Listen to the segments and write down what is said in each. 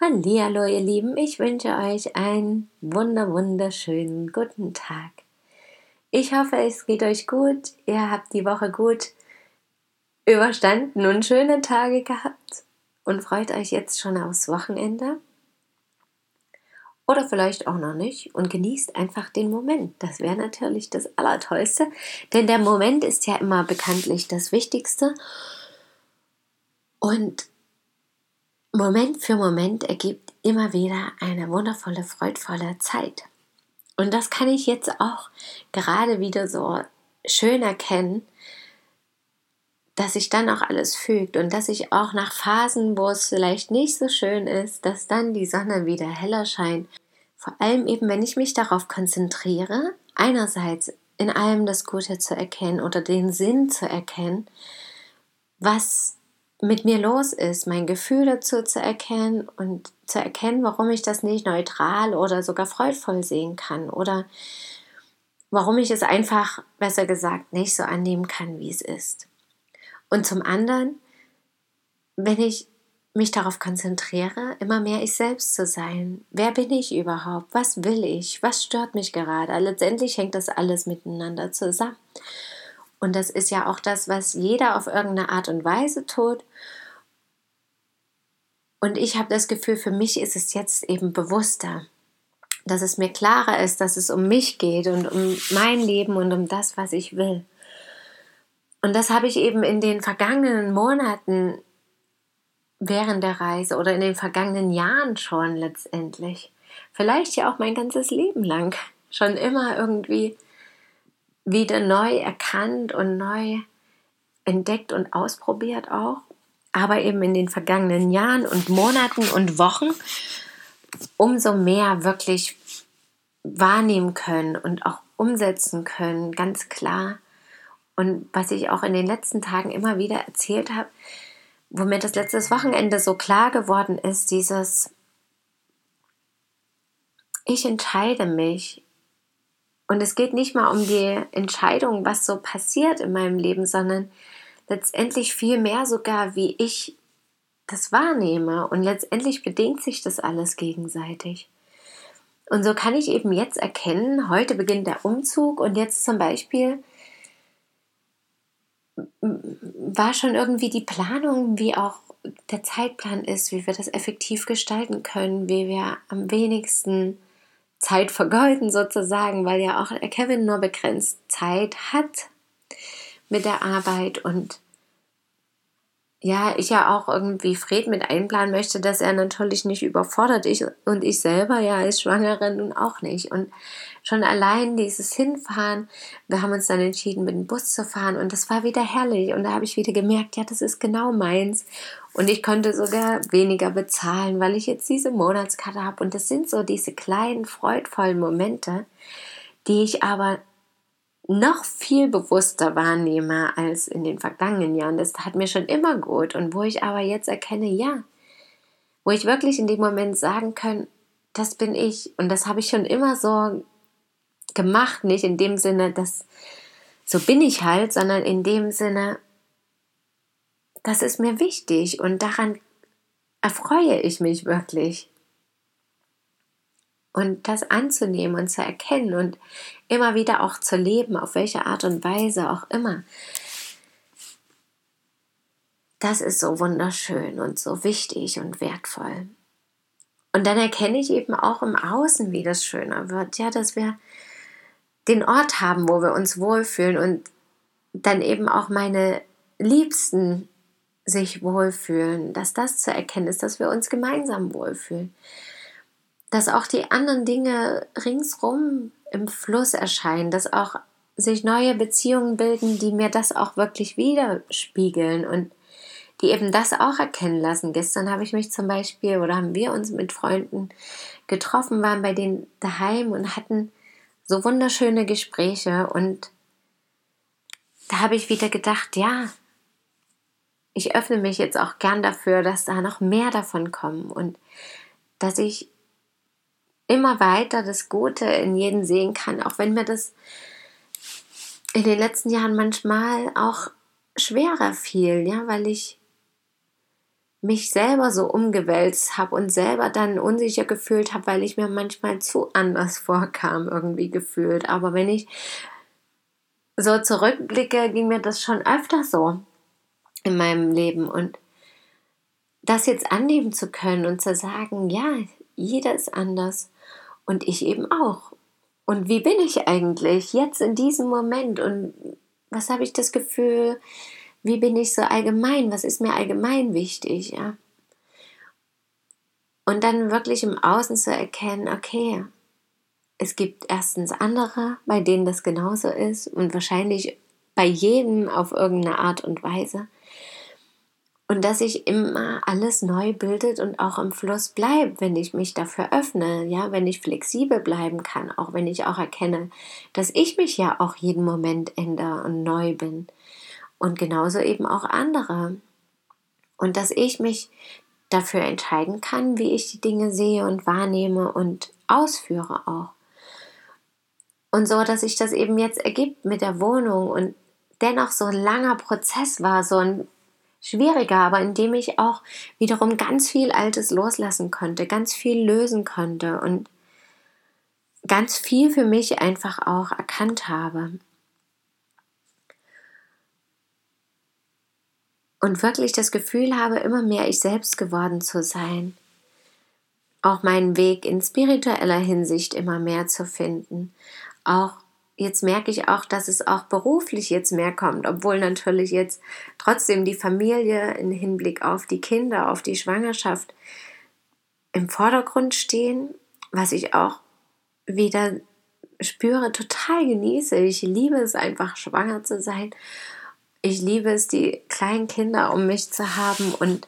Hallihallo ihr Lieben, ich wünsche euch einen wunder wunderschönen guten Tag. Ich hoffe, es geht euch gut, ihr habt die Woche gut überstanden und schöne Tage gehabt und freut euch jetzt schon aufs Wochenende. Oder vielleicht auch noch nicht und genießt einfach den Moment. Das wäre natürlich das Allertollste, denn der Moment ist ja immer bekanntlich das Wichtigste. Und Moment für Moment ergibt immer wieder eine wundervolle, freudvolle Zeit. Und das kann ich jetzt auch gerade wieder so schön erkennen, dass sich dann auch alles fügt und dass ich auch nach Phasen, wo es vielleicht nicht so schön ist, dass dann die Sonne wieder heller scheint. Vor allem eben, wenn ich mich darauf konzentriere, einerseits in allem das Gute zu erkennen oder den Sinn zu erkennen, was mit mir los ist, mein Gefühl dazu zu erkennen und zu erkennen, warum ich das nicht neutral oder sogar freudvoll sehen kann oder warum ich es einfach, besser gesagt, nicht so annehmen kann, wie es ist. Und zum anderen, wenn ich mich darauf konzentriere, immer mehr ich selbst zu sein. Wer bin ich überhaupt? Was will ich? Was stört mich gerade? Letztendlich hängt das alles miteinander zusammen. Und das ist ja auch das, was jeder auf irgendeine Art und Weise tut. Und ich habe das Gefühl, für mich ist es jetzt eben bewusster, dass es mir klarer ist, dass es um mich geht und um mein Leben und um das, was ich will. Und das habe ich eben in den vergangenen Monaten während der Reise oder in den vergangenen Jahren schon letztendlich, vielleicht ja auch mein ganzes Leben lang, schon immer irgendwie wieder neu erkannt und neu entdeckt und ausprobiert auch, aber eben in den vergangenen Jahren und Monaten und Wochen umso mehr wirklich wahrnehmen können und auch umsetzen können, ganz klar. Und was ich auch in den letzten Tagen immer wieder erzählt habe, wo mir das letztes Wochenende so klar geworden ist, dieses, ich entscheide mich und es geht nicht mal um die Entscheidung, was so passiert in meinem Leben, sondern letztendlich viel mehr sogar, wie ich das wahrnehme. Und letztendlich bedingt sich das alles gegenseitig. Und so kann ich eben jetzt erkennen, heute beginnt der Umzug und jetzt zum Beispiel war schon irgendwie die Planung, wie auch der Zeitplan ist, wie wir das effektiv gestalten können, wie wir am wenigsten Zeit vergeuden sozusagen, weil ja auch Kevin nur begrenzt Zeit hat mit der Arbeit und ja, ich ja auch irgendwie Fred mit einplanen möchte, dass er natürlich nicht überfordert ich und ich selber ja als Schwangere nun auch nicht. Und schon allein dieses Hinfahren, wir haben uns dann entschieden, mit dem Bus zu fahren und das war wieder herrlich. Und da habe ich wieder gemerkt, ja, das ist genau meins. Und ich konnte sogar weniger bezahlen, weil ich jetzt diese Monatskarte habe. Und das sind so diese kleinen freudvollen Momente, die ich aber noch viel bewusster wahrnehme als in den vergangenen Jahren. Das hat mir schon immer gut. Und wo ich aber jetzt erkenne, ja, wo ich wirklich in dem Moment sagen kann, das bin ich. Und das habe ich schon immer so gemacht, nicht in dem Sinne, dass so bin ich halt, sondern in dem Sinne, das ist mir wichtig. Und daran erfreue ich mich wirklich und das anzunehmen und zu erkennen und immer wieder auch zu leben, auf welche Art und Weise auch immer. Das ist so wunderschön und so wichtig und wertvoll. Und dann erkenne ich eben auch im Außen, wie das schöner wird, ja, dass wir den Ort haben, wo wir uns wohlfühlen und dann eben auch meine Liebsten sich wohlfühlen, dass das zu erkennen ist, dass wir uns gemeinsam wohlfühlen dass auch die anderen Dinge ringsrum im Fluss erscheinen, dass auch sich neue Beziehungen bilden, die mir das auch wirklich widerspiegeln und die eben das auch erkennen lassen. Gestern habe ich mich zum Beispiel oder haben wir uns mit Freunden getroffen, waren bei denen daheim und hatten so wunderschöne Gespräche und da habe ich wieder gedacht, ja, ich öffne mich jetzt auch gern dafür, dass da noch mehr davon kommen und dass ich immer weiter das Gute in jedem sehen kann, auch wenn mir das in den letzten Jahren manchmal auch schwerer fiel, ja, weil ich mich selber so umgewälzt habe und selber dann unsicher gefühlt habe, weil ich mir manchmal zu anders vorkam, irgendwie gefühlt. Aber wenn ich so zurückblicke, ging mir das schon öfter so in meinem Leben und das jetzt annehmen zu können und zu sagen, ja, jeder ist anders und ich eben auch. Und wie bin ich eigentlich jetzt in diesem Moment und was habe ich das Gefühl, wie bin ich so allgemein, was ist mir allgemein wichtig, ja? Und dann wirklich im Außen zu erkennen, okay, es gibt erstens andere, bei denen das genauso ist und wahrscheinlich bei jedem auf irgendeine Art und Weise. Und dass sich immer alles neu bildet und auch im Fluss bleibt, wenn ich mich dafür öffne, ja, wenn ich flexibel bleiben kann, auch wenn ich auch erkenne, dass ich mich ja auch jeden Moment ändere und neu bin. Und genauso eben auch andere. Und dass ich mich dafür entscheiden kann, wie ich die Dinge sehe und wahrnehme und ausführe auch. Und so, dass sich das eben jetzt ergibt mit der Wohnung und dennoch so ein langer Prozess war, so ein schwieriger, aber in dem ich auch wiederum ganz viel Altes loslassen konnte, ganz viel lösen konnte und ganz viel für mich einfach auch erkannt habe. Und wirklich das Gefühl habe, immer mehr ich selbst geworden zu sein. Auch meinen Weg in spiritueller Hinsicht immer mehr zu finden. Auch jetzt merke ich auch, dass es auch beruflich jetzt mehr kommt, obwohl natürlich jetzt trotzdem die Familie im Hinblick auf die Kinder, auf die Schwangerschaft im Vordergrund stehen, was ich auch wieder spüre, total genieße. Ich liebe es einfach, schwanger zu sein. Ich liebe es, die kleinen Kinder um mich zu haben und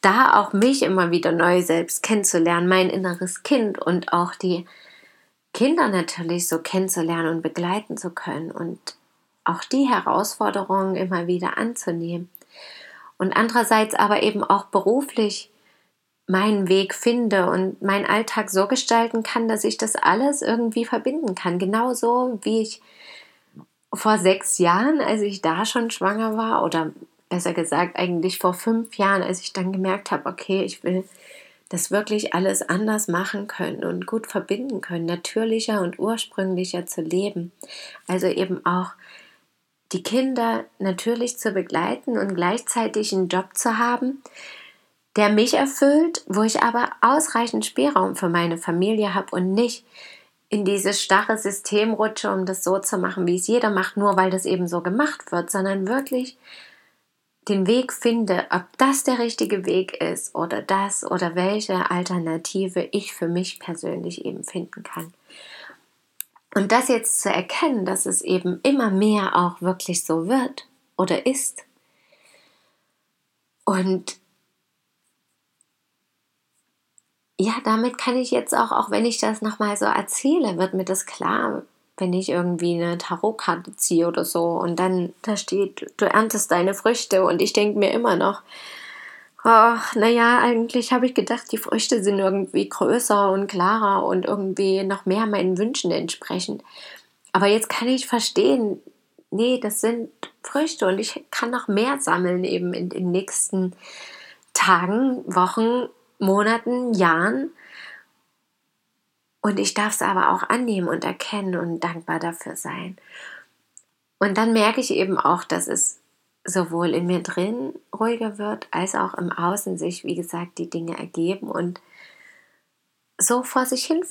da auch mich immer wieder neu selbst kennenzulernen, mein inneres Kind und auch die Kinder natürlich so kennenzulernen und begleiten zu können und auch die Herausforderungen immer wieder anzunehmen. Und andererseits aber eben auch beruflich meinen Weg finde und meinen Alltag so gestalten kann, dass ich das alles irgendwie verbinden kann. Genauso wie ich vor sechs Jahren, als ich da schon schwanger war, oder besser gesagt eigentlich vor fünf Jahren, als ich dann gemerkt habe, okay, ich will das wirklich alles anders machen können und gut verbinden können, natürlicher und ursprünglicher zu leben. Also eben auch die Kinder natürlich zu begleiten und gleichzeitig einen Job zu haben, der mich erfüllt, wo ich aber ausreichend Spielraum für meine Familie habe und nicht in dieses starre System rutsche, um das so zu machen, wie es jeder macht, nur weil das eben so gemacht wird, sondern wirklich den Weg finde, ob das der richtige Weg ist oder das oder welche Alternative ich für mich persönlich eben finden kann. Und das jetzt zu erkennen, dass es eben immer mehr auch wirklich so wird oder ist. Und ja, damit kann ich jetzt auch, auch wenn ich das nochmal so erzähle, wird mir das klar, wenn ich irgendwie eine Tarotkarte ziehe oder so und dann da steht, du erntest deine Früchte und ich denke mir immer noch, ach, naja, eigentlich habe ich gedacht, die Früchte sind irgendwie größer und klarer und irgendwie noch mehr meinen Wünschen entsprechend. Aber jetzt kann ich verstehen, nee, das sind Früchte und ich kann noch mehr sammeln eben in den nächsten Tagen, Wochen, Monaten, Jahren und ich darf es aber auch annehmen und erkennen und dankbar dafür sein. Und dann merke ich eben auch, dass es sowohl in mir drin ruhiger wird, als auch im Außen sich, wie gesagt, die Dinge ergeben und so vor sich hin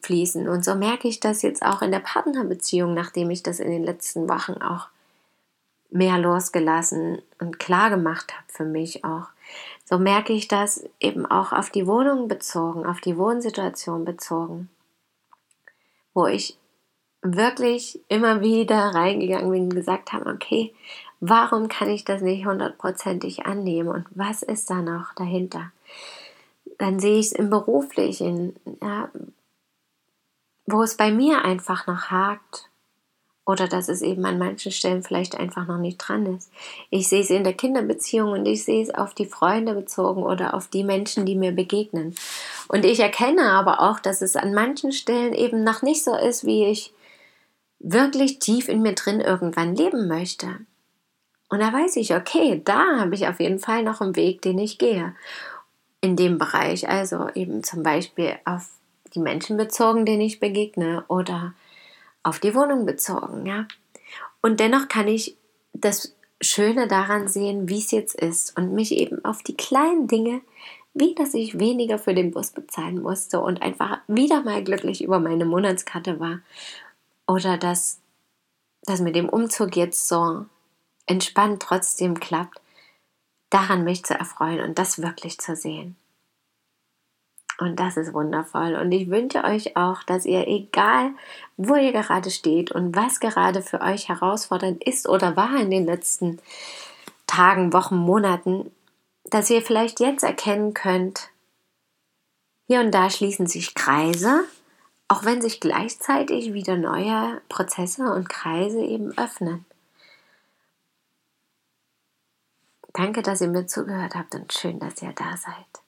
fließen. Und so merke ich das jetzt auch in der Partnerbeziehung, nachdem ich das in den letzten Wochen auch mehr losgelassen und klar gemacht habe für mich auch. So merke ich das eben auch auf die Wohnung bezogen, auf die Wohnsituation bezogen, wo ich wirklich immer wieder reingegangen bin und gesagt habe, okay, Warum kann ich das nicht hundertprozentig annehmen und was ist da noch dahinter? Dann sehe ich es im Beruflichen, ja, wo es bei mir einfach noch hakt oder dass es eben an manchen Stellen vielleicht einfach noch nicht dran ist. Ich sehe es in der Kinderbeziehung und ich sehe es auf die Freunde bezogen oder auf die Menschen, die mir begegnen. Und ich erkenne aber auch, dass es an manchen Stellen eben noch nicht so ist, wie ich wirklich tief in mir drin irgendwann leben möchte. Und da weiß ich, okay, da habe ich auf jeden Fall noch einen Weg, den ich gehe. In dem Bereich, also eben zum Beispiel auf die Menschen bezogen, denen ich begegne oder auf die Wohnung bezogen, ja. Und dennoch kann ich das Schöne daran sehen, wie es jetzt ist und mich eben auf die kleinen Dinge, wie dass ich weniger für den Bus bezahlen musste und einfach wieder mal glücklich über meine Monatskarte war oder dass das mit dem Umzug jetzt so entspannt trotzdem klappt, daran mich zu erfreuen und das wirklich zu sehen. Und das ist wundervoll. Und ich wünsche euch auch, dass ihr, egal wo ihr gerade steht und was gerade für euch herausfordernd ist oder war in den letzten Tagen, Wochen, Monaten, dass ihr vielleicht jetzt erkennen könnt, hier und da schließen sich Kreise, auch wenn sich gleichzeitig wieder neue Prozesse und Kreise eben öffnen. Danke, dass ihr mir zugehört habt und schön, dass ihr da seid.